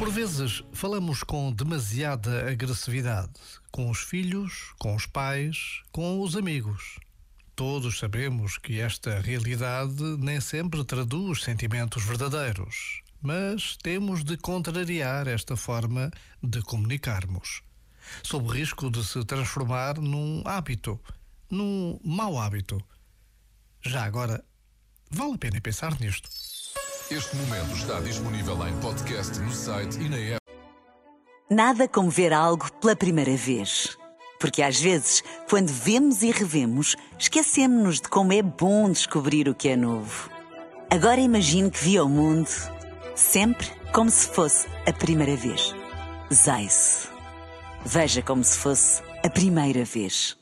Por vezes falamos com demasiada agressividade, com os filhos, com os pais, com os amigos. Todos sabemos que esta realidade nem sempre traduz sentimentos verdadeiros, mas temos de contrariar esta forma de comunicarmos, sob o risco de se transformar num hábito, num mau hábito. Já agora, vale a pena pensar nisto. Este momento está disponível em podcast no site e na app. Nada como ver algo pela primeira vez. Porque às vezes, quando vemos e revemos, esquecemos-nos de como é bom descobrir o que é novo. Agora imagine que viu o mundo sempre como se fosse a primeira vez. Zais. Veja como se fosse a primeira vez.